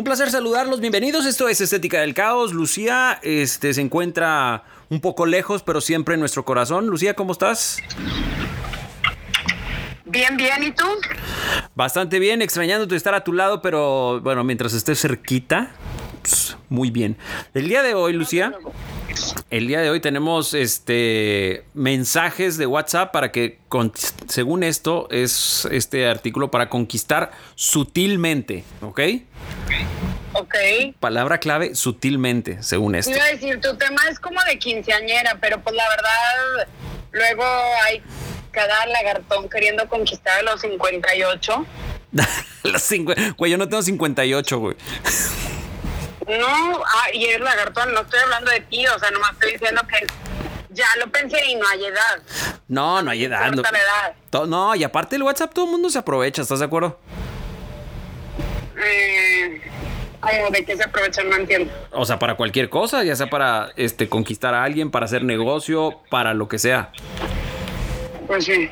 Un placer saludarlos, bienvenidos. Esto es Estética del Caos. Lucía este, se encuentra un poco lejos, pero siempre en nuestro corazón. Lucía, ¿cómo estás? Bien, bien, ¿y tú? Bastante bien, extrañándote estar a tu lado, pero bueno, mientras estés cerquita, pues, muy bien. El día de hoy, Lucía, el día de hoy tenemos este mensajes de WhatsApp para que, según esto, es este artículo para conquistar sutilmente, ¿ok? Ok. Palabra clave, sutilmente, según esto. Iba a decir, tu tema es como de quinceañera, pero pues la verdad, luego hay cada lagartón queriendo conquistar a los 58. los cinco, güey, yo no tengo 58, güey. No, ah, y eres lagartón, no estoy hablando de ti, o sea, nomás estoy diciendo que ya lo pensé y no hay edad. No, no hay edad. No, edad. no, y aparte el WhatsApp todo el mundo se aprovecha, ¿estás de acuerdo? Eh, ¿De qué se aprovechan? No entiendo. O sea, para cualquier cosa, ya sea para este conquistar a alguien, para hacer negocio, para lo que sea. Pues sí.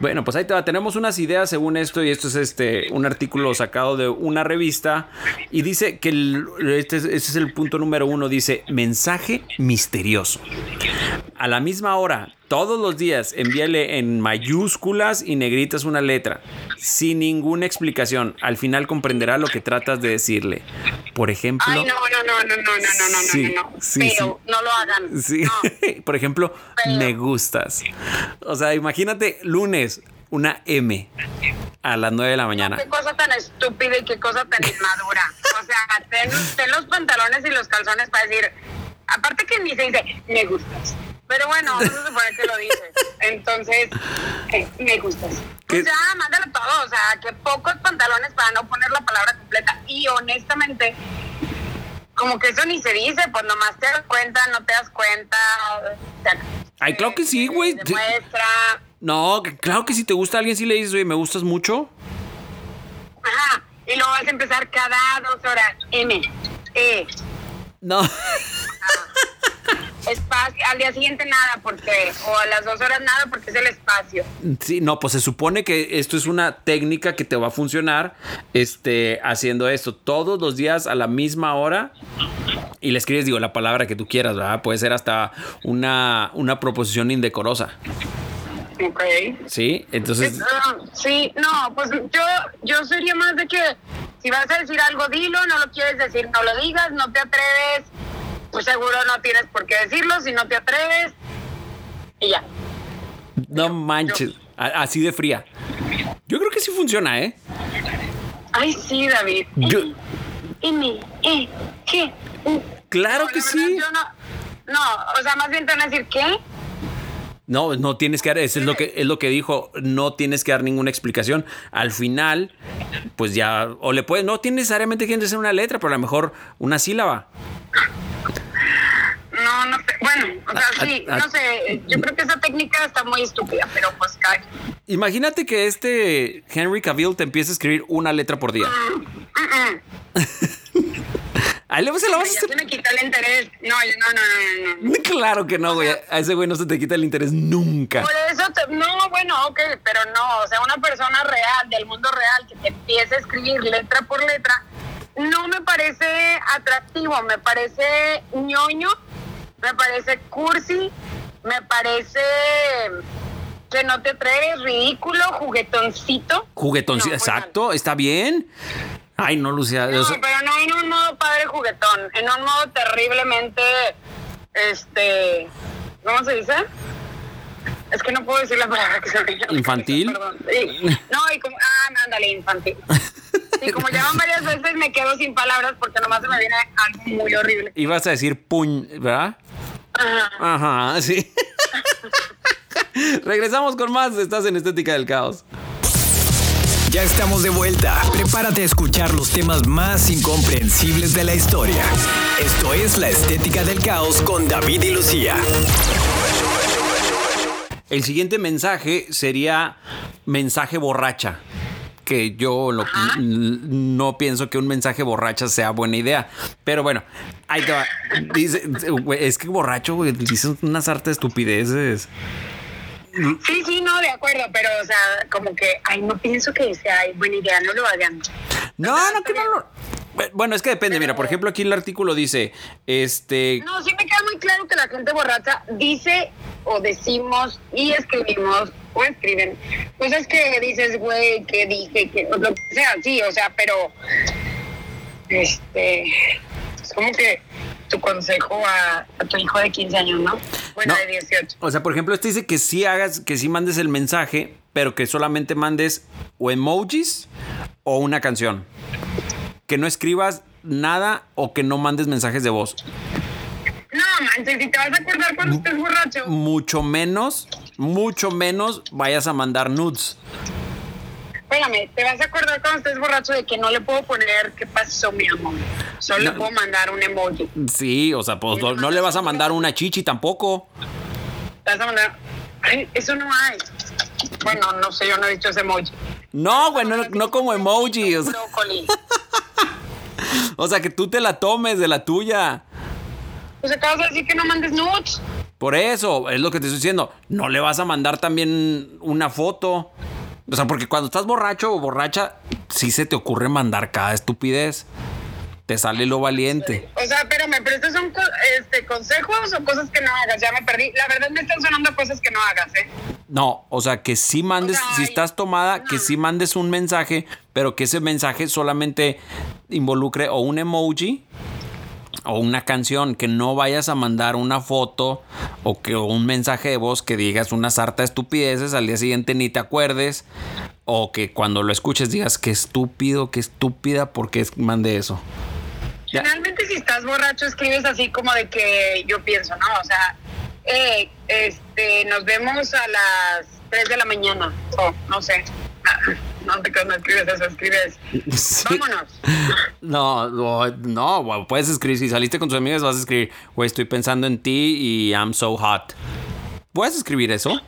Bueno, pues ahí te va. Tenemos unas ideas según esto y esto es este un artículo sacado de una revista y dice que este, este, es el punto número uno. Dice mensaje misterioso. A la misma hora, todos los días, envíale en mayúsculas y negritas una letra, sin ninguna explicación. Al final comprenderá lo que tratas de decirle. Por ejemplo. Ay, no, no, no, no, no, no, no, sí, no, no. Sí, Pero no lo hagan. Sí. Por ejemplo, me gustas. O sea, imagínate lunes, una M a las 9 de la mañana. Qué cosa tan estúpida y qué cosa tan inmadura. O sea, ten, ten los pantalones y los calzones para decir. Aparte que ni se dice, me gustas pero bueno, eso se supone que lo dices. Entonces, me gustas. Pues ya, mándalo todo. O sea, que pocos pantalones para no poner la palabra completa. Y honestamente, como que eso ni se dice, pues nomás te das cuenta, no te das cuenta. Ay, claro que sí, güey. Demuestra. No, claro que si te gusta a alguien, si le dices, oye, me gustas mucho. Ajá. Y luego vas a empezar cada dos horas. M. E. No. Ah espacio, al día siguiente nada, porque, o a las dos horas nada, porque es el espacio. Sí, no, pues se supone que esto es una técnica que te va a funcionar, este, haciendo esto todos los días a la misma hora y le escribes, digo, la palabra que tú quieras, ¿verdad? Puede ser hasta una, una proposición indecorosa. Ok. Sí, entonces. Ah, sí, no, pues yo, yo sería más de que si vas a decir algo, dilo, no lo quieres decir, no lo digas, no te atreves pues seguro no tienes por qué decirlo si no te atreves. Y ya. No manches, así de fría. Yo creo que sí funciona, ¿eh? Ay, sí, David. Yo... G, Claro que sí. no, no, o sea, más bien te van a decir, ¿qué? No, no tienes que dar, eso es lo que es lo que dijo, no tienes que dar ninguna explicación. Al final, pues ya, o le puedes, no tiene necesariamente que ser una letra, pero a lo mejor una sílaba. No, no sé. Bueno, o sea, ah, sí, ah, no sé. Yo creo que esa técnica está muy estúpida, pero pues cae. Imagínate que este Henry Cavill te empiece a escribir una letra por día. Mm, mm, mm. Ahí le se la vas a hacer. me quita el interés. No, no, no, no, no. Claro que no, güey. A ese güey no se te quita el interés nunca. Por eso, no, bueno, ok, pero no. O sea, una persona real, del mundo real, que te empiece a escribir letra por letra, no me parece atractivo, me parece ñoño me parece cursi, me parece que no te atreves, ridículo, juguetoncito. Juguetoncito, exacto, está bien. Ay, no, Lucía. No, pero no en un modo padre juguetón, en un modo terriblemente, este, ¿cómo se dice? Es que no puedo decir la palabra que se me ¿Infantil? no, y como, ah, ándale, infantil. Y como llaman varias veces me quedo sin palabras porque nomás se me viene algo muy horrible. Ibas a decir puñ, ¿verdad? Ajá. Ajá, sí. Regresamos con más. Estás en Estética del Caos. Ya estamos de vuelta. Prepárate a escuchar los temas más incomprensibles de la historia. Esto es La Estética del Caos con David y Lucía. El siguiente mensaje sería mensaje borracha. Que yo lo- no pienso que un mensaje borracha sea buena idea. Pero bueno, ahí te va. Dice, es que borracho, güey, dice una sarta de estupideces. Sí, sí, no, de acuerdo, pero, o sea, como que, ay, no pienso que sea buena idea, no lo hagan. No, no, que no lo. Bueno, es que depende. Mira, por ejemplo, aquí el artículo dice: Este. No, sí me queda muy claro que la gente borracha dice o decimos y escribimos o escriben cosas que dices, güey, que dije, que lo que sea, sí, o sea, pero este es como que tu consejo a, a tu hijo de 15 años, ¿no? Bueno, No. de 18. O sea, por ejemplo, este dice que sí hagas, que sí mandes el mensaje, pero que solamente mandes o emojis o una canción. Que no escribas nada o que no mandes mensajes de voz. No, manches, si te vas a acordar cuando estés borracho. Mucho menos, mucho menos vayas a mandar nudes. Espérame, te vas a acordar cuando estés borracho de que no le puedo poner qué pasó, mi amor. Solo No. le puedo mandar un emoji. Sí, o sea, pues no, no le vas a mandar una chichi tampoco. Te vas a mandar. Ay, eso no hay. Bueno, no sé, yo no he dicho ese emoji. No, güey, no, no como emoji. O sea, Brócoli. O sea, que tú te la tomes de la tuya. Pues acabas de decir que no mandes nudes. Por eso, es lo que te estoy diciendo. No le vas a mandar también una foto. O sea, porque cuando estás borracho o borracha, sí se te ocurre mandar cada estupidez. Te sale lo valiente. O sea, espérame, pero estos son este, consejos o cosas que no hagas. Ya me perdí. La verdad me están sonando cosas que no hagas, ¿eh? No, o sea, que sí mandes, O sea, si estás tomada, que sí mandes un mensaje, pero que ese mensaje solamente involucre o un emoji o una canción, que no vayas a mandar una foto o que o un mensaje de voz que digas una sarta de estupideces, al día siguiente ni te acuerdes, o que cuando lo escuches digas qué estúpido, qué estúpida, porque mandé eso. Ya. Finalmente, si estás borracho, escribes así como de que yo pienso, ¿no? O sea, eh, este, nos vemos a las 3 de la mañana. O no sé. Ah, No te no escribes eso, escribes. Sí. Vámonos. No, no, no, puedes escribir, si saliste con tus amigas vas a escribir, güey, estoy pensando en ti y I'm so hot. ¿Puedes escribir eso?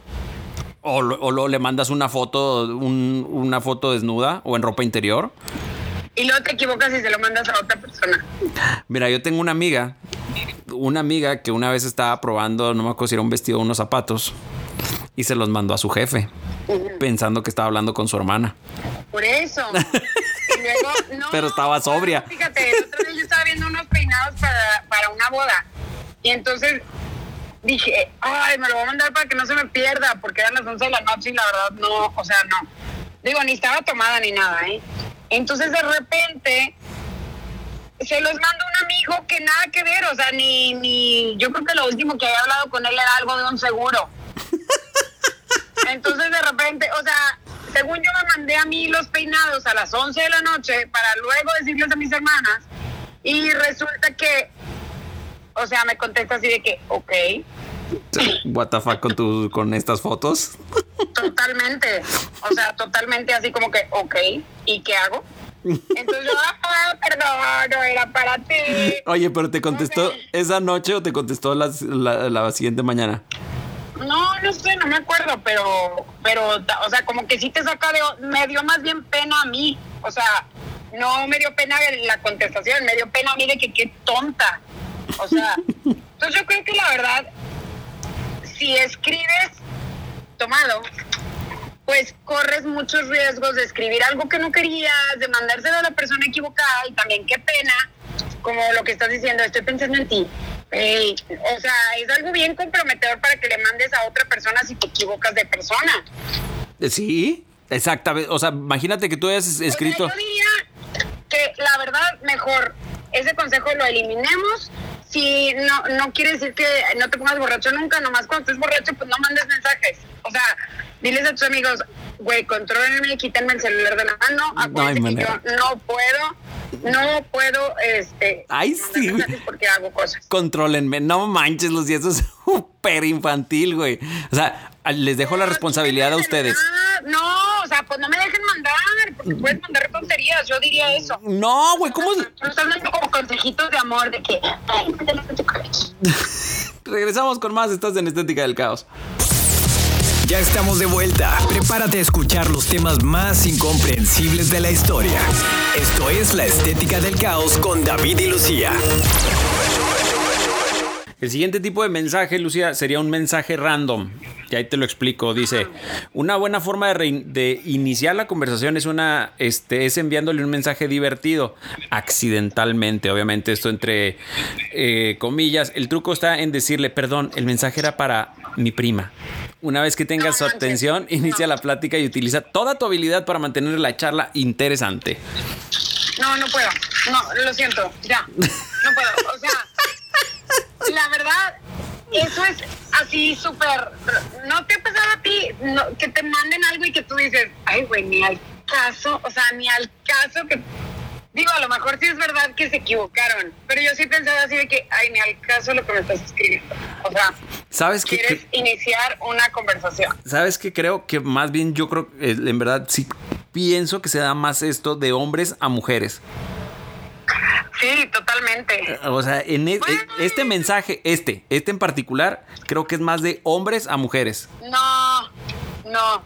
O, lo- o lo- le mandas una foto, un- una foto desnuda o en ropa interior. Y luego te equivocas y se lo mandas a otra persona. Mira, yo tengo una amiga, una amiga que una vez estaba probando, no me acuerdo si era un vestido o unos zapatos, y se los mandó a su jefe, pensando que estaba hablando con su hermana. Por eso. Y luego, no. Pero estaba sobria. Fíjate, el otro día yo estaba viendo unos peinados para, para una boda. Y entonces dije, ay, me lo voy a mandar para que no se me pierda, porque eran las 11 de la noche y la verdad no, o sea, no. Digo, ni estaba tomada ni nada, ¿eh? Entonces de repente se los manda un amigo que nada que ver, o sea, ni, ni, yo creo que lo último que había hablado con él era algo de un seguro. Entonces de repente, o sea, según yo me mandé a mí los peinados a las 11 de la noche para luego decirles a mis hermanas y resulta que, o sea, me contesta así de que, ok, What the fuck con, tu, con estas fotos. totalmente, o sea, totalmente así como que, ok, ¿y qué hago? Entonces yo, ah, perdón, no era para ti. Oye, pero te contestó esa noche o te contestó las- la, la siguiente mañana. No, no sé, no me acuerdo, pero, pero, o sea, como que sí te saca de, me dio más bien pena a mí, o sea, no me dio pena la contestación, me dio pena a mí de que qué tonta, o sea, entonces yo creo que la verdad, si escribes tomado, pues corres muchos riesgos de escribir algo que no querías, de mandárselo a la persona equivocada y también qué pena, como lo que estás diciendo, estoy pensando en ti. O sea, es algo bien comprometedor para que le mandes a otra persona si te equivocas de persona. Sí, exactamente. O sea, imagínate que tú hayas escrito. O sea, yo diría que la verdad, mejor ese consejo lo eliminemos. Si no, no quiere decir que no te pongas borracho nunca, nomás cuando estés borracho, pues no mandes mensajes. O sea, diles a tus amigos, güey, contrólenme, quítenme el celular de la mano. Acuérdense manera. yo no puedo, no puedo, este, Ay, sí, porque hago cosas. Contrólenme. No manches, Lucía, eso es súper infantil, güey. O sea, les dejo la responsabilidad a ustedes. No, o sea, pues no me porque puedes mandar tonterías, yo diría eso. No, güey, ¿cómo? Estás dando como consejitos de amor de que, ay. Regresamos con más. Estás en Estética del Caos. Ya estamos de vuelta. Prepárate a escuchar los temas más incomprensibles de la historia. Esto es La Estética del Caos con David y Lucía. El siguiente tipo de mensaje, Lucía, sería un mensaje random. Y ahí te lo explico. Dice, una buena forma de, rein- de iniciar la conversación es una, este, es enviándole un mensaje divertido, accidentalmente, obviamente esto entre eh, comillas. El truco está en decirle, perdón, el mensaje era para mi prima. Una vez que tengas su atención, inicia la plática y utiliza toda tu habilidad para mantener la charla interesante. No, no puedo. No, lo siento, ya. No puedo. O sea, la verdad, eso es así súper. ¿No te ha pasado a ti no, que te manden algo y que tú dices, ay, güey, ni al caso? O sea, ni al caso que. Digo, a lo mejor sí es verdad que se equivocaron, pero yo sí pensaba así de que, ay, ni al caso lo que me estás escribiendo. O sea, ¿Sabes qué? quieres iniciar una conversación. ¿Sabes qué? Creo que más bien yo creo, eh, en verdad, sí pienso que se da más esto de hombres a mujeres. Sí, totalmente. O sea, en e- Bueno. este mensaje, este, este en particular, creo que es más de hombres a mujeres. No, no.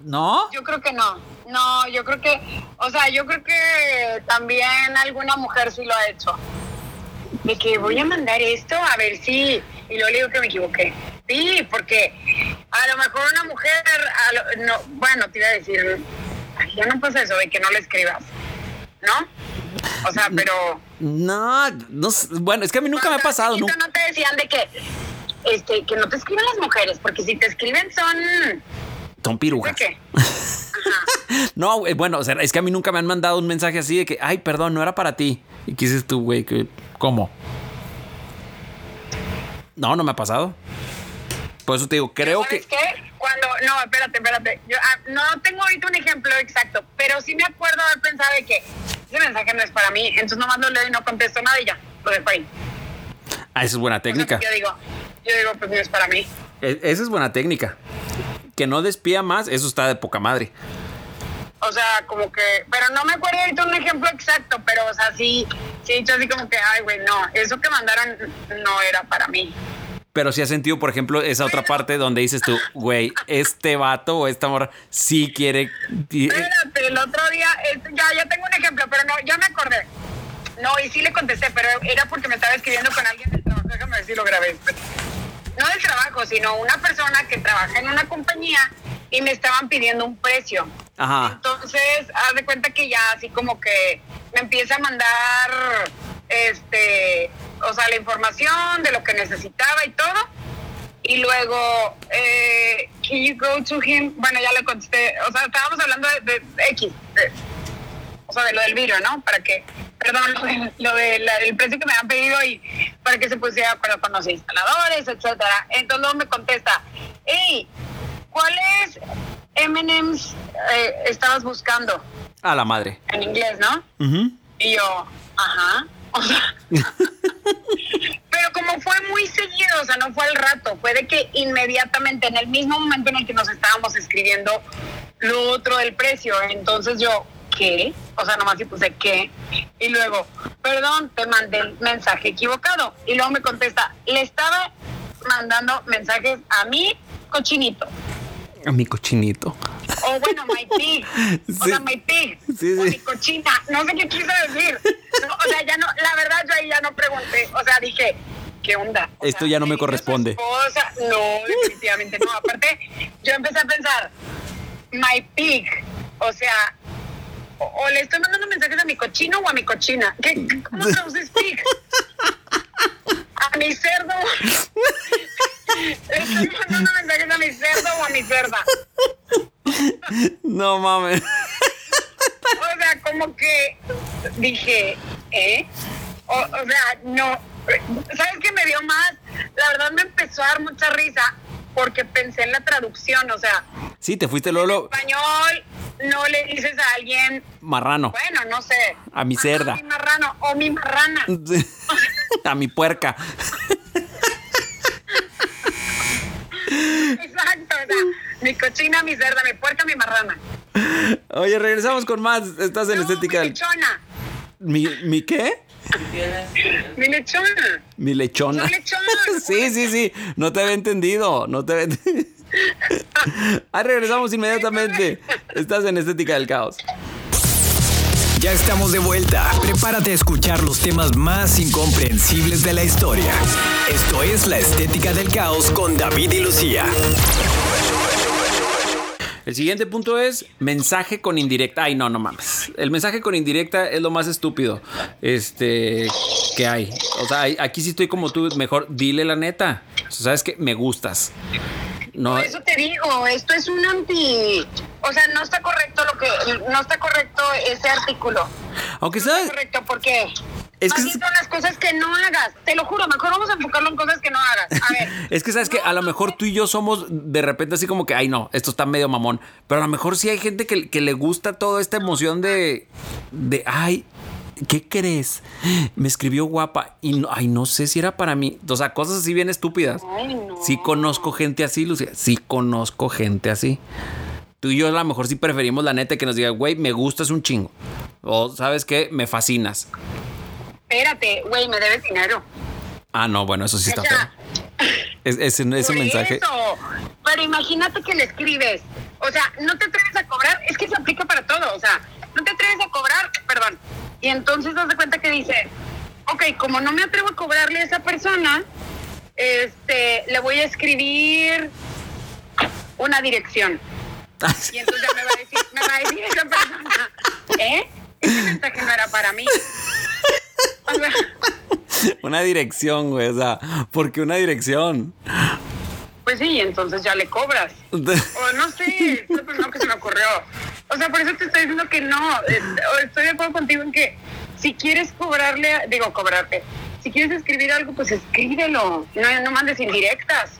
¿No? Yo creo que no. No, yo creo que, o sea, yo creo que también alguna mujer sí lo ha hecho. De que voy a mandar esto a ver si, y luego le digo que me equivoqué. Sí, porque a lo mejor una mujer, a lo- no, bueno, te iba a decir, ya no pasa eso de que no le escribas, ¿no? O sea, pero... No, no sé. bueno, es que a mí nunca me ha pasado. nunca- no te decían de que, este, que no te escriben las mujeres, porque si te escriben son... Son ¿De pirujas. qué? Ajá. No, bueno, o sea, es que a mí nunca me han mandado un mensaje así de que, ay, perdón, no era para ti. ¿Y qué dices tú, güey? que- ¿Cómo? No, no me ha pasado. Por eso te digo, creo que. ¿Sabes qué? Cuando, no, espérate, espérate. Yo ah, no tengo ahorita un ejemplo exacto, pero sí me acuerdo haber pensado de que ese mensaje no es para mí, entonces nomás lo leo y no contesto nada y ya, lo dejo ahí. Ah, esa es buena técnica. yo digo, yo digo, pues no es para mí. E- Esa es buena técnica. Que no despía más, eso está de poca madre. O sea, como que, pero no me acuerdo ahorita un ejemplo exacto, pero o sea, sí, sí dicho así como que, ay, güey, no, eso que mandaron no era para mí. Pero si has sentido, por ejemplo, esa otra parte donde dices tú, güey, este vato o esta morra sí quiere. y- Espérate, el otro día, este, ya, ya tengo un ejemplo, pero no, ya me acordé. No, y sí le contesté, pero era porque me estaba escribiendo con alguien del trabajo. Déjame ver si lo grabé. No del trabajo, sino una persona que trabaja en una compañía y me estaban pidiendo un precio. Ajá. Entonces, haz de cuenta que ya así como que me empieza a mandar, este, o sea, la información de lo que necesitaba y todo. Y luego, eh, can you go to him? Bueno, ya le contesté, o sea, estábamos hablando de, de X, de- o sea, de lo del vidrio, ¿no? Para que, perdón, lo, de- lo del el precio que me han pedido y para que se pusiera de acuerdo con los instaladores, etcétera. Entonces luego me contesta, hey, ¿cuáles M&M's eh, estabas buscando? A la madre. En inglés, ¿no? Y yo, ajá. Pero como fue muy seguido, o sea, no fue al rato, fue de que inmediatamente, en el mismo momento en el que nos estábamos escribiendo lo otro del precio, entonces yo, ¿qué? O sea, nomás y puse ¿qué? Y luego, perdón, te mandé el mensaje equivocado. Y luego me contesta, le estaba mandando mensajes a mi cochinito. A mi cochinito. O bueno, my pig. O Sí. sea, my pig. Sí, O sí. mi cochina. No sé qué quiso decir. No, o sea, ya no, la verdad yo ahí ya no pregunté. O sea, dije, ¿qué onda? O Esto sea, ya no me corresponde. No, definitivamente no. Aparte, yo empecé a pensar, my pig. O sea, o, o le estoy mandando mensajes a mi cochino o a mi cochina. ¿Qué, ¿Cómo traduces pig? A mi cerdo. Estoy mandando mensajes a mi cerdo o a mi cerda. No mames. O sea, como que dije, ¿eh? O, o sea, no. ¿Sabes qué me dio más? La verdad me empezó a dar mucha risa porque pensé en la traducción. O sea, Sí, te fuiste Lolo español no le dices a alguien, marrano. bueno, no sé. A mi cerda. A mi marrano o mi marrana. A mi puerca. Exacto, o sea, mi cochina, mi cerda, mi puerca, mi marrana. Oye, regresamos con más. Estás en No, Estética mi lechona. ¿Mi, ¿Mi qué? Mi lechona. Mi lechona. Un lechón. Sí, sí, sí. No te había entendido. No te había entendido. Ahí regresamos inmediatamente. Estás en Estética del Caos. Ya estamos de vuelta. Prepárate a escuchar los temas más incomprensibles de la historia. Esto es La Estética del Caos con David y Lucía. El siguiente punto es mensaje con indirecta. Ay, no, no mames. El mensaje con indirecta es lo más estúpido este que hay. O sea, aquí sí estoy como tú, mejor dile la neta. O sea, sabes que me gustas. No, Por eso te digo, esto es un anti... O sea, no está correcto lo que... No está correcto ese artículo. aunque No está sabes, correcto porque... Es que son las cosas que no hagas. Te lo juro, mejor vamos a enfocarlo en cosas que no hagas. A ver. es que sabes que a lo mejor tú y yo somos de repente así como que, ay no, esto está medio mamón. Pero a lo mejor sí hay gente que, que le gusta toda esta emoción de, de, ay, ¿qué crees? Me escribió guapa y no, ay, no sé si era para mí. O sea, cosas así bien estúpidas. Ay, no. Sí conozco gente así, Lucía. Sí conozco gente así. Tú y yo a lo mejor sí preferimos la neta que nos diga, güey, me gustas un chingo. O, ¿sabes qué? Me fascinas. Espérate, güey, me debes dinero. Ah, no, bueno, eso sí está O sea, feo. Es, Por mensaje. eso. Pero imagínate que le escribes. O sea, no te atreves a cobrar. Es que se aplica para todo. O sea, no te atreves a cobrar, perdón. Y entonces das de cuenta que dice, ok, como no me atrevo a cobrarle a esa persona, este, le voy a escribir una dirección. Y entonces ya me va a decir, me va a decir esa persona, ¿eh? Ese mensaje no era para mí. O sea, Una dirección, güey. O sea, ¿por qué una dirección? pues sí, entonces ya le cobras. O no sé, no, pues no que se me ocurrió. O sea, por eso te estoy diciendo que no. Estoy de acuerdo contigo en que si quieres cobrarle, digo, cobrarte. Si quieres escribir algo, pues escríbelo. No, no mandes indirectas.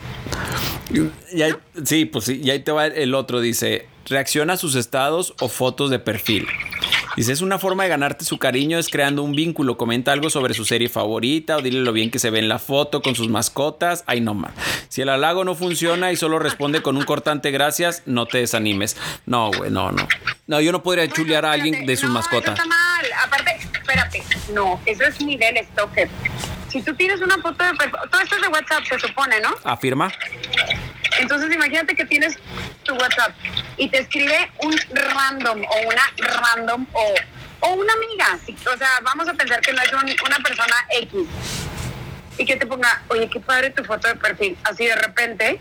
Y ahí- sí, pues sí. Y ahí te va el otro. Dice, reacciona a sus estados o fotos de perfil. Dice, es una forma de ganarte su cariño, es creando un vínculo. Comenta algo sobre su serie favorita o dile lo bien que se ve en la foto con sus mascotas. Ay, no, man. Si el halago no funciona y solo responde con un cortante gracias, no te desanimes. No, güey, no, no. No, yo no podría chulear a alguien de sus no, mascotas. Eso está mal. Aparte, espérate. No, eso es nivel stalker. Si tú tienes una foto de todo esto es de WhatsApp, se supone, ¿no? ¿Afirma? Entonces imagínate que tienes tu WhatsApp y te escribe un random o una random o, o una amiga. O sea, vamos a pensar que no es un- una persona X. Y que te ponga, oye, qué padre tu foto de perfil. Así de repente.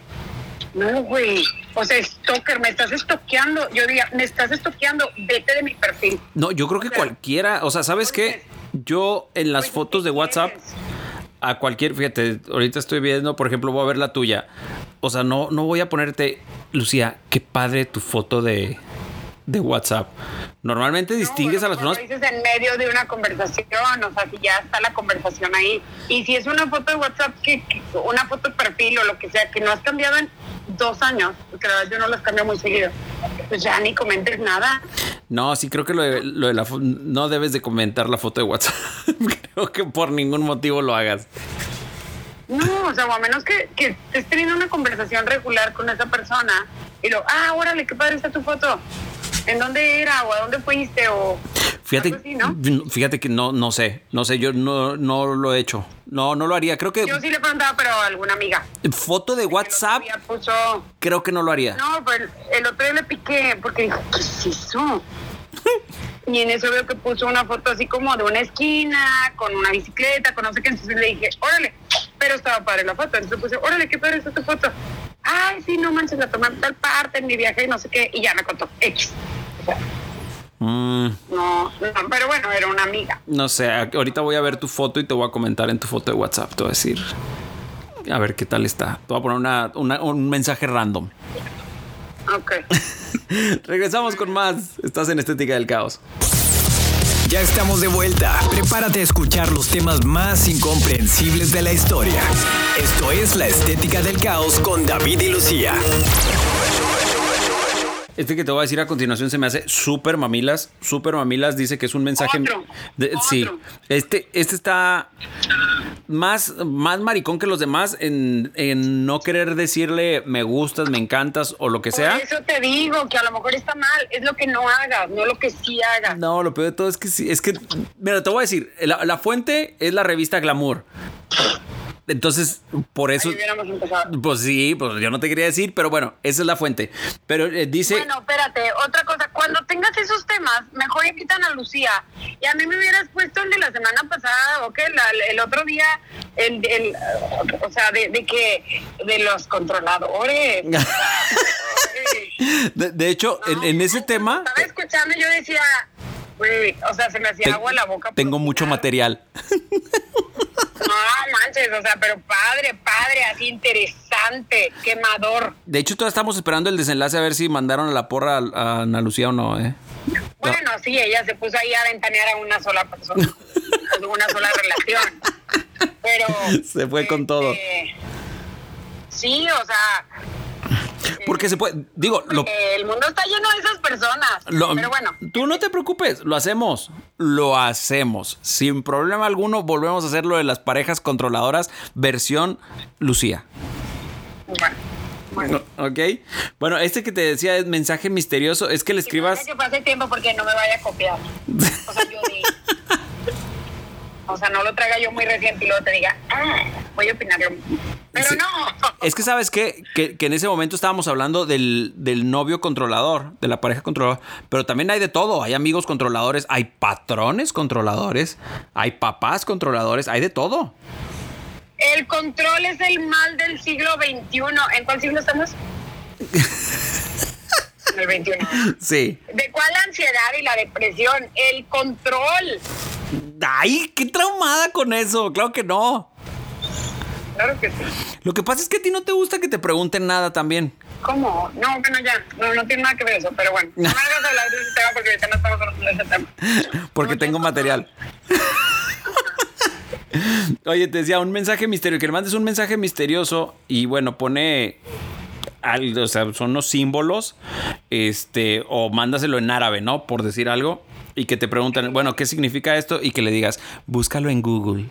No, güey. O sea, stalker, me estás estoqueando. Yo diría, me estás estoqueando, vete de mi perfil. No, yo creo que cualquiera, o sea, ¿sabes qué? Yo en las Oye, fotos ¿qué de WhatsApp, a cualquier, fíjate, ahorita estoy viendo, por ejemplo, voy a ver la tuya. O sea, no, no voy a ponerte, Lucía, qué padre tu foto de, de WhatsApp. Normalmente distingues No, a las bueno, personas. Lo dices en medio de una conversación, o sea, si ya está la conversación ahí. Y si es una foto de WhatsApp, que, que- una foto de perfil o lo que sea, que no has cambiado en dos años, porque la verdad yo no las cambio muy seguido, pues ya ni comentes nada. No, sí creo que lo de, lo de la no debes de comentar la foto de WhatsApp. creo que por ningún motivo lo hagas. No, o sea, o a menos que, que estés teniendo una conversación regular con esa persona y lo, ah, órale, qué padre está tu foto. ¿En dónde era? ¿O a dónde fuiste? O Fíjate, así, ¿no? fíjate que no, no sé, no sé, yo no, no lo he hecho. No, no lo haría. Creo que Yo sí le preguntaba, pero a alguna amiga. foto de WhatsApp, puso, creo que no lo haría. No, pues el otro día le piqué porque dijo, ¿qué es eso? Y en eso veo que puso una foto así como de una esquina, con una bicicleta, con no sé qué. Entonces le dije, órale, pero estaba padre la foto. Entonces puse, órale, qué padre está tu foto. Ay, sí, no manches, la tomé en tal parte en mi viaje y no sé qué. Y ya me contó, X. O sea, Mm, no, no, pero bueno, era una amiga. no sé, ahorita voy a ver tu foto y te voy a comentar en tu foto de WhatsApp. Te voy a decir, a ver qué tal está. Te voy a poner una- una- un mensaje random. Ok. Regresamos con más. Estás en Estética del Caos. Ya estamos de vuelta. Prepárate a escuchar los temas más incomprensibles de la historia. Esto es La Estética del Caos con David y Lucía. Este que te voy a decir a continuación se me hace súper mamilas. Súper mamilas dice que es un mensaje. Otro, de- otro. sí. Este, este está. más, más maricón que los demás en, en no querer decirle me gustas, me encantas o lo que sea. Por eso te digo que a lo mejor está mal, es lo que no hagas, no lo que sí hagas. No, lo peor de todo es que sí, es que, mira, te voy a decir, la, la fuente es la revista Glamour. Entonces, por eso. Pues sí, pues yo no te quería decir, pero bueno, esa es la fuente. Pero eh, dice. Bueno, espérate, otra cosa, cuando tengas esos temas, mejor invitan a Lucía. Y a mí me hubieras puesto el de la semana pasada, o que el otro día, el, el o sea, de, de que, de los controladores. De, de hecho, en, en ese tema. Estaba escuchando y yo decía, güey, o sea, se me hacía te- agua en la boca. tengo mucho opinar. material. No manches, o sea, pero padre, padre, así interesante, quemador. De hecho, todavía estamos esperando el desenlace a ver si mandaron a la porra a, Ana Lucía o no, ¿eh? Bueno, sí, ella se puso ahí a ventanear a una sola persona, a una sola relación. Pero. Se fue con todo. este, Sí, o sea. Porque se puede. Digo, lo, el mundo está lleno de esas personas. lo- pero bueno, Tú no te preocupes, lo hacemos. Lo hacemos. Sin problema alguno, volvemos a hacer lo de las parejas controladoras, versión Lucía. bueno. Bueno. ¿Ok? Bueno, este que te decía es mensaje misterioso, es que le escribas. que pase tiempo porque no me vaya a copiar. O sea. O sea, no lo traiga yo muy reciente y luego te diga, ah, voy a opinar lo mismo. Pero Sí. no. Es que sabes qué? que, que en ese momento estábamos hablando del, del novio controlador, de la pareja controladora, pero también hay de todo, hay amigos controladores, hay patrones controladores, hay papás controladores, hay de todo. El control es el mal del siglo XXI. ¿En cuál siglo estamos? En el XXI. Sí. ¿De cuál la ansiedad y la depresión? El control. Ay, qué traumada con eso, claro que no. Claro que sí. Lo que pasa es que a ti no te gusta que te pregunten nada también. ¿Cómo? No, bueno, ya. No, no tiene nada que ver eso, pero bueno. No me hagas hablar de ese tema porque ahorita no estamos hablando de ese tema. Porque No, tengo no, material. Oye, te decía, un mensaje misterioso, que le mandes un mensaje misterioso y bueno, pone algo, o sea, son unos símbolos, este, o mándaselo en árabe, ¿no? Por decir algo, y que te preguntan, bueno, ¿qué significa esto? Y que le digas, búscalo en Google.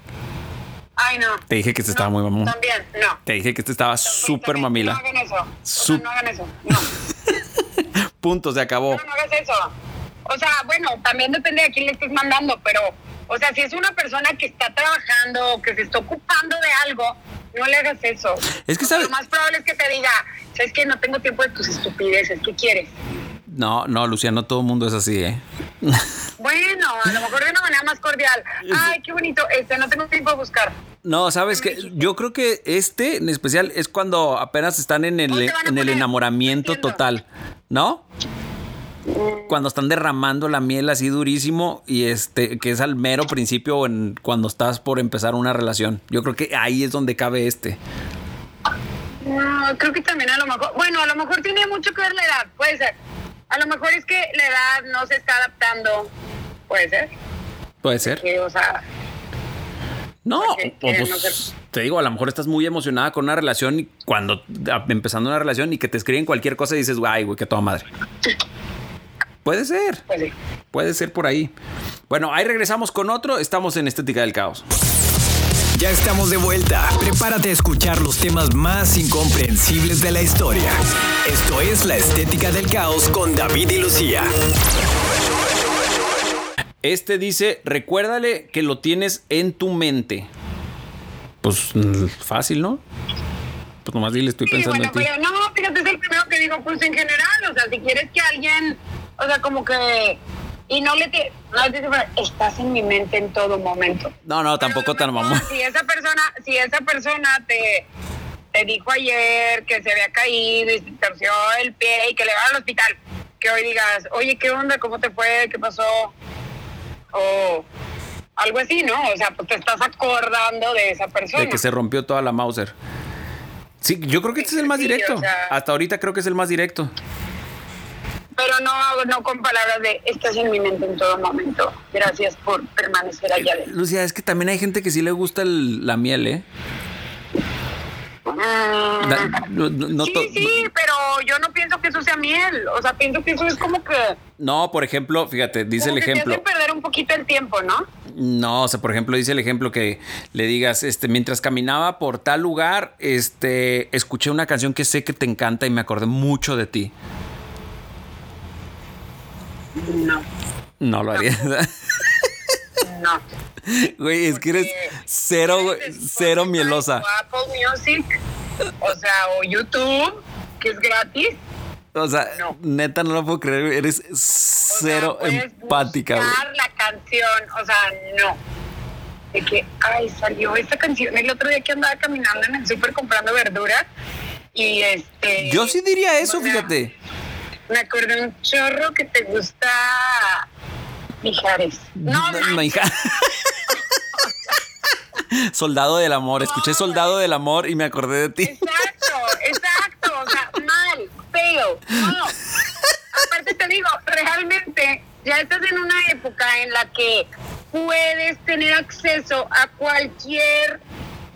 Ay, no. Te dije que este estaba muy mamón. También, no. Te dije que este estaba súper mamila. No hagan eso. O sea, no hagan eso. No. Punto, se acabó. No, no hagas eso. O sea, bueno, también depende de a quién le estés mandando, pero, o sea, si es una persona que está trabajando, que se está ocupando de algo, no le hagas eso. Es que O sea, sabes- Lo más probable es que te diga, sabes que no tengo tiempo de tus estupideces, ¿qué quieres? No, no, Luciano, todo el mundo es así, ¿eh? Bueno, a lo mejor de una manera más cordial. Ay, qué bonito, este, no tengo tiempo de buscar. No, sabes que yo creo que este en especial es cuando apenas están en el, enamoramiento No total, ¿no? Cuando están derramando la miel así durísimo y este que es al mero principio en, cuando estás por empezar una relación. Yo creo que ahí es donde cabe este. No, creo que también a lo mejor, bueno, a lo mejor tiene mucho que ver la edad, puede ser. A lo mejor es que la edad no se está adaptando, puede ser. Puede ser. Que, o sea, No, Porque o quieren pues, no ser- te digo, a lo mejor estás muy emocionada con una relación y cuando empezando una relación y que te escriben cualquier cosa y dices, ay, güey, que toda madre. Puede ser. pues sí. Puede ser por ahí. Bueno, ahí regresamos con otro. Estamos en Estética del Caos. Ya estamos de vuelta. Prepárate a escuchar los temas más incomprensibles de la historia. Esto es La Estética del Caos con David y Lucía. Este dice, recuérdale que lo tienes en tu mente. Pues mm, fácil, ¿no? Pues nomás dile, estoy Sí, pensando bueno, en ti. pero no, fíjate, es el primero que digo, pues en general, o sea, si quieres que alguien, o sea, como que, y no le te, no le te estás en mi mente en todo momento. No, no, tampoco tan mamón. Si esa persona, si esa persona te, te dijo ayer que se había caído y se torció el pie y que le va al hospital, que hoy digas, oye, ¿qué onda? ¿Cómo te fue? ¿Qué pasó? O algo así, ¿no? O sea, pues te estás acordando de esa persona. De que se rompió toda la Mauser. Sí, yo creo que este es el más directo. Hasta ahorita creo que es el más directo. Pero no, no con palabras de estás en mi mente en todo momento. Gracias por permanecer allá. Lucia, es que también hay gente que sí le gusta el- la miel, ¿eh? Mm, Da- no, no- no sí, sí, pero yo no pienso que eso sea miel. O sea, pienso que eso es como que. no, por ejemplo, fíjate, dice como el que ejemplo. Te hace perder perder un poquito el tiempo, ¿no? No, o sea, por ejemplo, dice el ejemplo que le digas, este, mientras caminaba por tal lugar, este, escuché una canción que sé que te encanta y me acordé mucho de ti. No. No lo haría. No. Güey, es que eres cero, güey, cero mielosa. Apple Music, o sea, o YouTube, que es gratis. O sea, No. neta, no lo puedo creer, güey, eres O cero sea, empática, güey. la canción, o sea, no. De que, ay, salió esta canción el otro día que andaba caminando en el súper comprando verduras y este... Yo sí diría eso, o sea, fíjate. Me acordé un chorro que te gusta Mijares. No, No, manches. hija. Soldado del amor, escuché Soldado del amor y me acordé de ti. Exacto, exacto, o sea, mal, feo, no. Aparte te digo, realmente ya estás en una época en la que puedes tener acceso a cualquier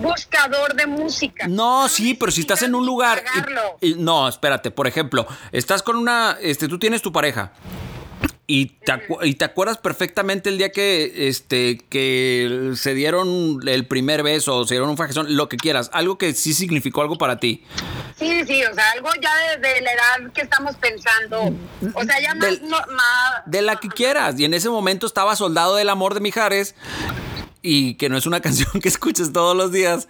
buscador de música. No, sí, pero si estás en un lugar. y- no, espérate, por ejemplo, estás con una. Este, tú tienes tu pareja. Y te, acu- y te acuerdas perfectamente el día que este que se dieron el primer beso, se dieron un fajezón, lo que quieras, algo que sí significó algo para ti. Sí, sí, o sea, algo ya de, de la edad que estamos pensando. O sea, ya más... Del- no- más De la que quieras. Y en ese momento estaba Soldado del Amor de Mijares. Y que no es una canción que escuches todos los días.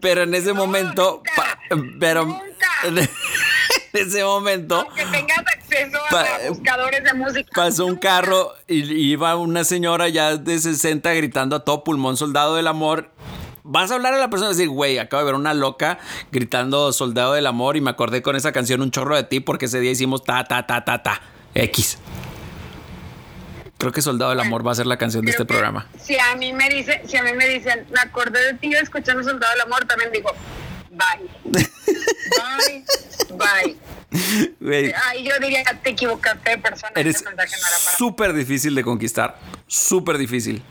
Pero en ese momento. nunca, pa- pero. nunca. En ese momento. que tengas acceso a Pa- buscadores de música. Pasó un carro y, y iba una señora ya de 60 gritando a todo pulmón Soldado del Amor. Vas a hablar a la persona y decir, güey, acabo de ver una loca gritando Soldado del Amor y me acordé con esa canción un chorro de ti porque ese día hicimos ta, ta, ta, ta, ta. X. Creo que Soldado del Amor va a ser la canción de este programa. Si a mí me dicen, si a mí me dicen, me acordé de ti escuchando Soldado del Amor, también digo, bye. bye, bye. Güey, Ahí yo diría, te equivocaste de persona. eres no súper difícil de conquistar. Súper difícil.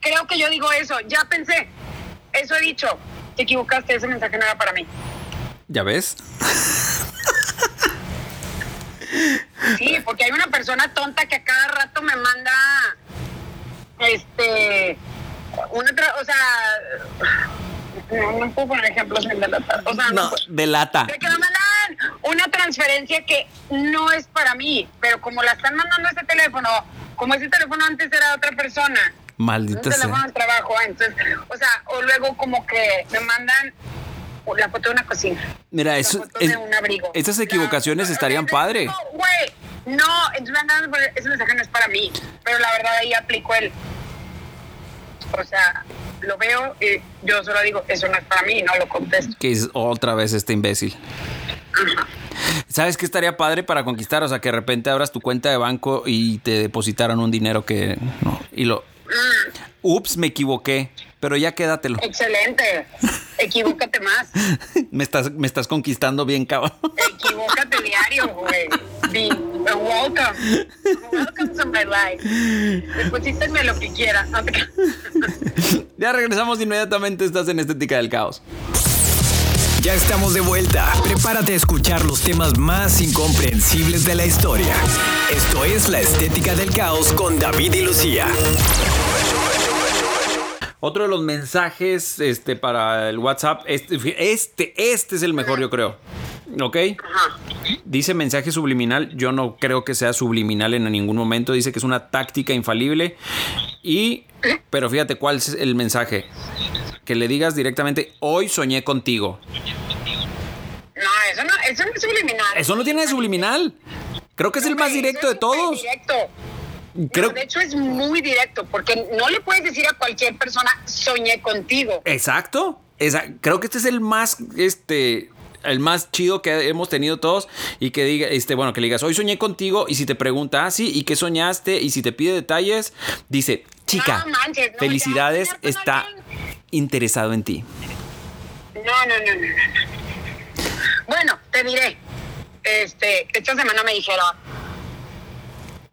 Creo que yo digo eso, ya pensé, eso he dicho, te equivocaste, ese mensaje no era para mí. ¿Ya ves? Sí, porque hay una persona tonta que a cada rato me manda, este, una otra, o sea, no, no puedo poner ejemplos en delatar, o sea, no, No, puedo. delata. de que me mandan una transferencia que no es para mí, pero como la están mandando a este teléfono, como ese teléfono antes era de otra persona, Maldita un teléfono sea. de trabajo, entonces, o sea, o luego como que me mandan la foto de una cocina. Mira, la eso, foto es- de un abrigo. esas equivocaciones La- estarían No, padre. Güey, no, andan, pues, ese mensaje no es para mí, pero la verdad ahí aplico el, o sea, lo veo y yo solo digo, eso no es para mí, y no lo contesto. Que es otra vez este imbécil. ¿Sabes qué estaría padre para conquistar? O sea, que de repente abras tu cuenta de banco y te depositaran un dinero que no. Y lo. Ups, me equivoqué. Pero ya quédatelo. Excelente, equivócate más, Me estás, me estás conquistando bien, cabrón. equivócate diario, güey. Be- uh, welcome, welcome to my life. Deposítenme lo que quieran. No te creas. Ya regresamos inmediatamente. Estás en Estética del Caos. Ya estamos de vuelta. Prepárate a escuchar los temas más incomprensibles de la historia. Esto es La Estética del Caos con David y Lucía. Otro de los mensajes este, para el WhatsApp. Este, este, este es el mejor, yo creo. ¿Ok? Dice mensaje subliminal. Yo no creo que sea subliminal en ningún momento. Dice que es una táctica infalible. Y. Pero fíjate cuál es el mensaje. Que le digas directamente: Hoy soñé contigo. No, eso no, eso no es subliminal. Eso no tiene de subliminal. Creo que es el más directo de todos. Directo. Creo- No, de hecho es muy directo, porque no le puedes decir a cualquier persona, soñé contigo. Exacto. Esa- creo que este es el más, este, el más chido que hemos tenido todos y que diga, este, bueno, que le digas, hoy soñé contigo y si te pregunta, ah, sí, ¿y qué soñaste? Y si te pide detalles, dice, chica, No manches, no, felicidades, ya, está interesado en ti. No, no, no, no, no, no. Bueno, te diré. Este, esta semana me dijeron,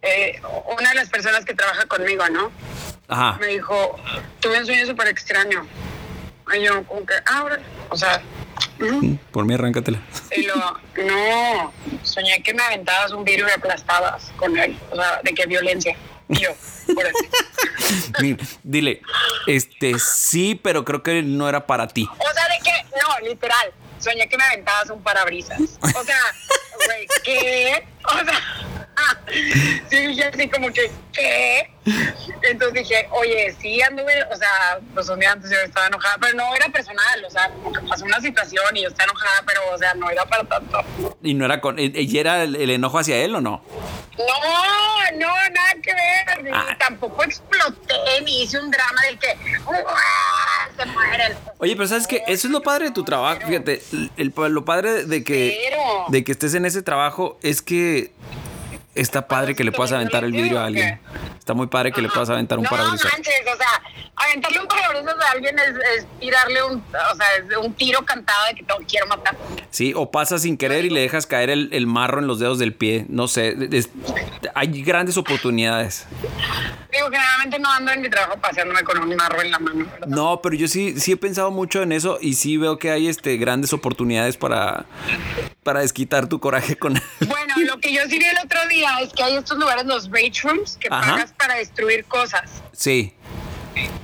eh, una de las personas que trabaja conmigo, ¿no? Ajá. Me dijo, tuve un sueño súper extraño. Y yo, como que, ah, órale. o sea, Por mí, arráncatela. Y lo, no, soñé que me aventabas un vidrio y aplastabas con él. O sea, de qué violencia. Y yo, por. Mira, Dile, este, sí, pero creo que no era para ti. O sea, de que, no, literal, soñé que me aventabas un parabrisas. O sea, güey, ¿qué? O sea, sí dije así como que, ¿qué? Entonces dije, oye, sí anduve, o sea, pues un día antes yo estaba enojada, pero no era personal, o sea, como que pasó una situación y yo estaba enojada, pero, o sea, no era para tanto. Y no era con. ¿Y era el, el enojo hacia él o no? No, no, nada que ver. Ah. Tampoco exploté ni hice un drama del que ¡uah! se mueren. Oye, pero sabes que eso es lo padre de tu trabajo. Fíjate, el- el- lo padre de que, de que estés en ese trabajo es que está padre que le puedas aventar el vidrio a alguien. Está muy padre que le puedas aventar un no parabrisas. manches, o sea, aventarle un parabrisas a alguien es, es tirarle un, o sea, es un tiro cantado de que te quiero matar. Sí, o pasas sin querer y le dejas caer el, el marro en los dedos del pie. No sé, es- hay grandes oportunidades. Digo, generalmente no ando en mi trabajo paseándome con un marro en la mano. ¿verdad? No, pero yo sí, sí he pensado mucho en eso y sí veo que hay este, grandes oportunidades para, para desquitar tu coraje con Bueno, lo que yo sí vi el otro día es que hay estos lugares, los rage rooms, que Ajá. pagas para destruir cosas. Sí.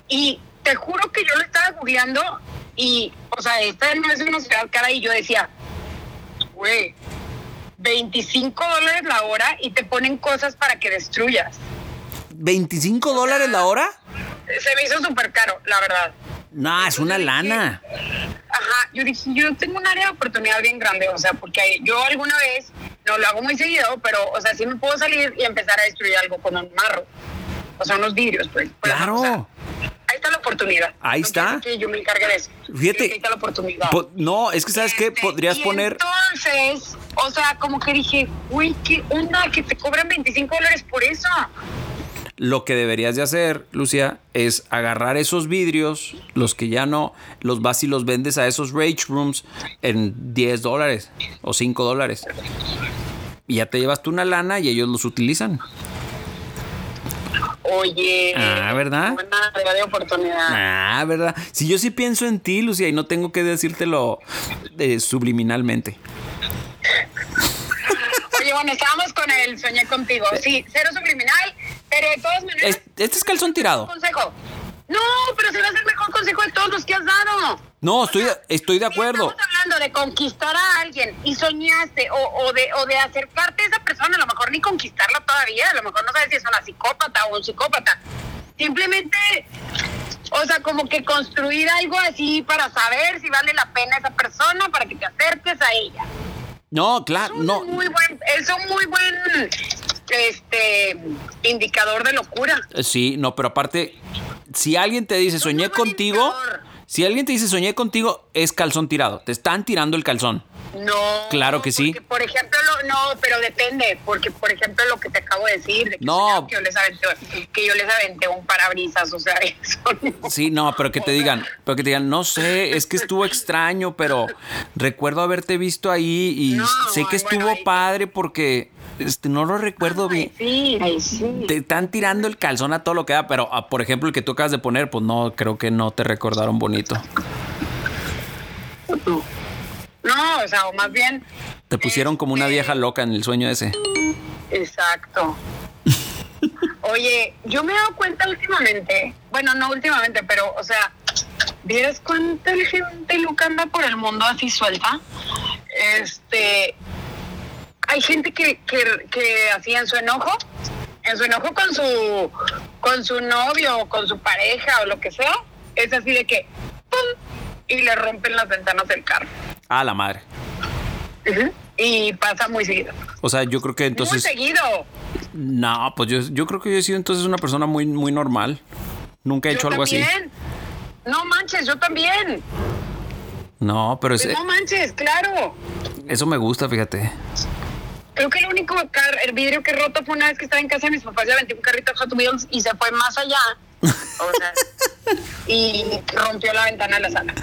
Y te juro que yo lo estaba googleando y, o sea, esta no es una ciudad cara y yo decía, güey, 25 dólares la hora y te ponen cosas para que destruyas. ¿25 dólares la hora? Se me hizo súper caro, la verdad. No, es una lana. Ajá, yo dije, yo tengo un área de oportunidad bien grande, o sea, porque yo alguna vez, no lo hago muy seguido, pero, o sea, sí me puedo salir y empezar a destruir algo con un marro. O sea, unos vidrios, pues. Pues, Claro. o sea, ahí está la oportunidad. Ahí No está. Que yo me encargue de eso. Fíjate. Ahí está la oportunidad. Po- No, es que sabes qué, Este, podrías y poner... Entonces, o sea, como que dije, uy, ¿qué onda? Que te cobran 25 dólares por eso. Lo que deberías de hacer, Lucia, es agarrar esos vidrios, los que ya no, los vas y los vendes a esos rage rooms en 10 dólares o 5 dólares. Y ya te llevas tú una lana y ellos los utilizan. Oye. Ah, ¿verdad? Buena de oportunidad. Ah, ¿verdad? Si yo sí pienso en ti, Lucia, y no tengo que decírtelo eh, subliminalmente. Oye, bueno, estábamos con el soñé contigo. Sí, cero subliminal, pero de todas maneras. Es- este es calzón tirado. Consejo. No, pero se va a el mejor consejo de todos los que has dado. No, estoy, estoy de Si acuerdo. Estamos hablando de conquistar a alguien y soñaste o, o de, o de acercarte a esa persona, a lo mejor ni conquistarla todavía, a lo mejor no sabes si es una psicópata o un psicópata. Simplemente, o sea, como que construir algo así para saber si vale la pena esa persona, para que te acerques a ella. No, claro, Es un no. muy buen, es un muy buen este indicador de locura. Sí, no, pero aparte, si alguien te dice soñé contigo, indicador. si alguien te dice soñé contigo, es calzón tirado. Te están tirando el calzón. No. Claro que sí. por ejemplo, lo- no, pero depende, porque por ejemplo lo que te acabo de decir, de que, No. que yo les aventé, que yo les aventé un parabrisas, o sea, eso no. Sí, no, pero que te digan, pero que te digan, no sé, es que estuvo extraño, pero recuerdo haberte visto ahí y No, sé que bueno, estuvo padre porque este, no lo recuerdo bien. Sí, ay, sí. Te están tirando el calzón a todo lo que da, pero ah, por ejemplo el que tú acabas de poner, pues no, creo que no te recordaron bonito. No, o sea, o más bien, Te pusieron como una vieja loca en el sueño ese. exacto. Oye, yo me he dado cuenta últimamente, bueno, no últimamente, pero, o sea, ¿vieras cuánta gente loca anda por el mundo así suelta? Este, hay gente que, que, que así en su enojo, en su enojo con su, con su novio o con su pareja o lo que sea, es así de que, ¡pum! y le rompen las ventanas del carro. Ah, la madre. Y pasa muy seguido. O sea, yo creo que muy entonces. seguido. No, pues yo, yo creo que yo he sido entonces una persona muy, muy normal. Nunca he hecho Yo algo así. también. No manches, yo también. No, pero es- No manches, claro. eso me gusta, fíjate. Creo que el único car- el vidrio que roto fue una vez que estaba en casa de mis papás y aventé un carrito de Hot Wheels y se fue más allá. O sea, y rompió la ventana de la sala.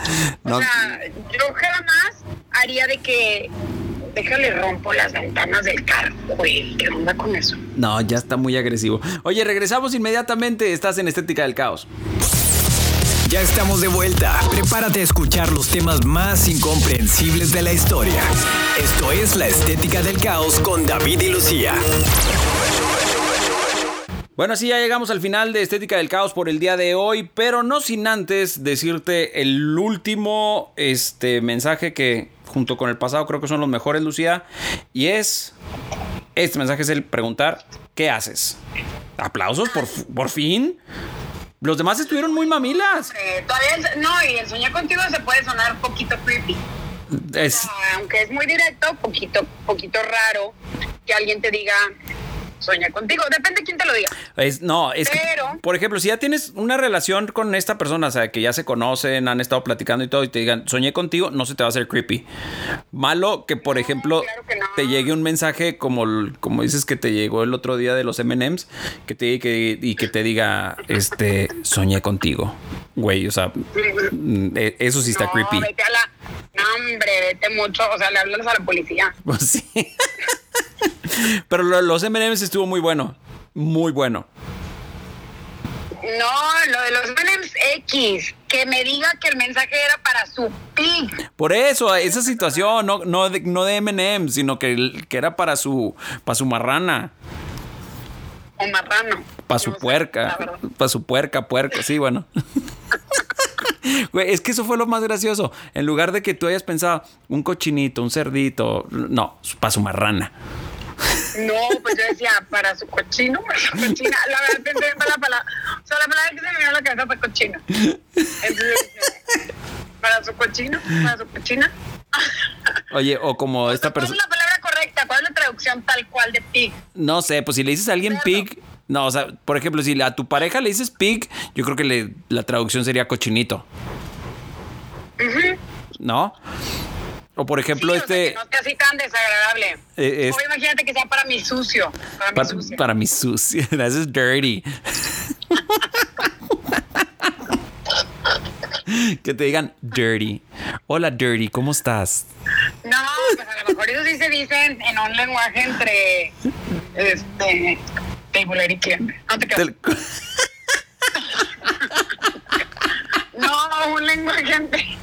O sea, yo jamás haría de que déjale rompo las ventanas del carro, güey. ¿Qué onda con eso? No, ya está muy agresivo. Oye, regresamos inmediatamente. Estás en Estética del Caos. Ya estamos de vuelta. Prepárate a escuchar los temas más incomprensibles de la historia. Esto es La Estética del Caos con David y Lucía. Bueno, sí, ya llegamos al final de Estética del Caos por el día de hoy, pero no sin antes decirte el último este, mensaje que junto con el pasado creo que son los mejores, Lucía, y es, este mensaje es el preguntar, ¿qué haces? Aplausos, por, por fin. Los demás estuvieron muy mamilas. Eh, todavía es- no, y el soñar contigo se puede sonar un poquito creepy. Es, Ah, aunque es muy directo, poquito, poquito raro que alguien te diga sueña contigo. Depende de quién te lo diga. Es, no, es que, Pero- por ejemplo, si ya tienes una relación con esta persona, o sea, que ya se conocen, han estado platicando y todo, y te digan, soñé contigo, no se te va a hacer creepy. Malo que, por ejemplo, claro que no. te llegue un mensaje como, como dices que te llegó el otro día de los MMs, que te, que, y que te diga, este, soñé contigo. Güey, o sea, mm, eh, eso sí está no, creepy. vete a la. No, hombre, vete mucho. O sea, le hablas a la policía. Pues sí. Pero lo- los MMs estuvo muy bueno. Muy bueno. No, lo de los M&M's X, que me diga que el mensaje era para su pig. Por eso, esa situación, no, no, de, no de M&M, sino que, que era para su, para su marrana, O marrano. para su No puerca, para su puerca, puerco, sí, bueno. Güey, es que eso fue lo más gracioso. En lugar de que tú hayas pensado un cochinito, un cerdito, no, para su marrana. No, pues yo decía, para su cochino, para su cochina. La verdad pensé en la palabra. O sea, la palabra que se me vino a la cabeza fue cochino. Entonces, para su cochino, para su cochina. Oye, o como esta ¿Cuál es persona, la palabra correcta? ¿Cuál es la traducción tal cual de pig? no sé, pues si le dices a alguien pig, no, o sea, por ejemplo, si a tu pareja le dices pig, yo creo que le- la traducción sería cochinito. ¿No? O por ejemplo, Sí, o sea, este... que no esté así tan desagradable. Eh, es- O imagínate que sea para mi sucio. Para, Para, mi sucio. para mi sucia. Eso es dirty. que te digan dirty. Hola, dirty, ¿cómo estás? No, pues a lo mejor eso sí se dicen en un lenguaje entre este teibolero y quién. No te. Te- No, un lenguaje entre.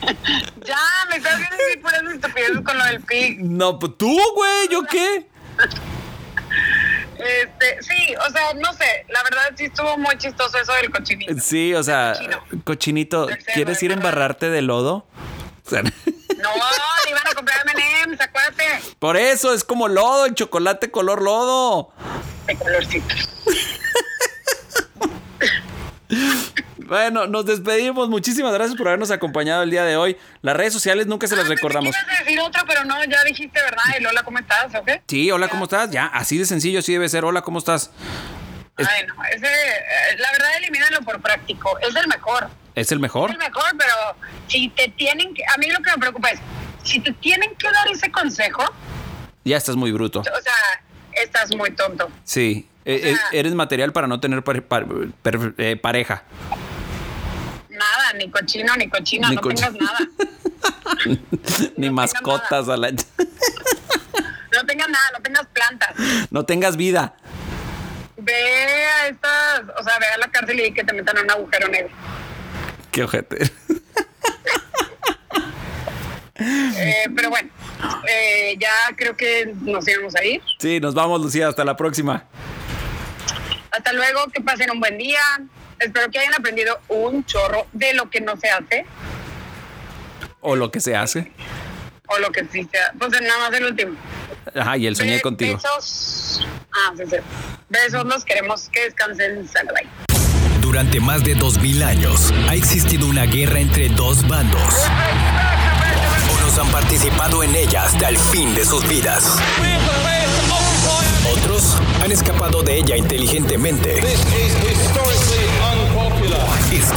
Ya, me estás viendo por eso estupideces con lo del pig. No, pues tú, güey, ¿yo qué? Este, sí, o sea, no sé, la verdad sí estuvo muy chistoso eso del cochinito. Sí, o sea, cochinito, cerdo, ¿quieres ir a embarrarte de lodo? O sea, No, le iban a comprar M&M's, acuérdate. Por eso es como lodo, el chocolate color lodo. De colorcitos. Bueno, nos despedimos. Muchísimas gracias por habernos acompañado el día de hoy. Las redes sociales nunca se las Ah, pensé que recordamos. a decir otro, pero no, ya dijiste, ¿verdad? Y Lola, ¿cómo estás? ¿O qué? Sí, hola, ¿cómo estás? Ya, así de sencillo, así debe ser. Hola, ¿cómo estás? Bueno, ese, eh, la verdad, elimínalo por práctico. Es el mejor. ¿Es el mejor? Es el mejor, pero si te tienen que. A mí lo que me preocupa es, si te tienen que dar ese consejo, Ya estás muy bruto. o sea, estás muy tonto. Sí, e- sea- e- eres material para no tener pare- eh, pareja. Ni cochino, ni cochina, Ni no tengas nada. Ni No mascotas. a la- No tengas nada, no tengas plantas. no tengas vida. Ve a estas, o sea, ve a la cárcel y que te metan en un agujero negro. Qué ojete. Eh, pero bueno, eh, ya creo que nos íbamos a ir. Sí, nos vamos, Lucía. Hasta la próxima. Hasta luego, que pasen un buen día. Espero que hayan aprendido un chorro de lo que no se hace O lo que se hace. o lo que sí se hace. Pues nada más el último. Ajá, y el soñé Be- contigo. Besos. Ah, sí, sí. Besos, los queremos que descansen. Salve. Durante más de 2000 años ha existido una guerra entre dos bandos. Unos han participado en ella hasta el fin de sus vidas. Otros han escapado de ella inteligentemente.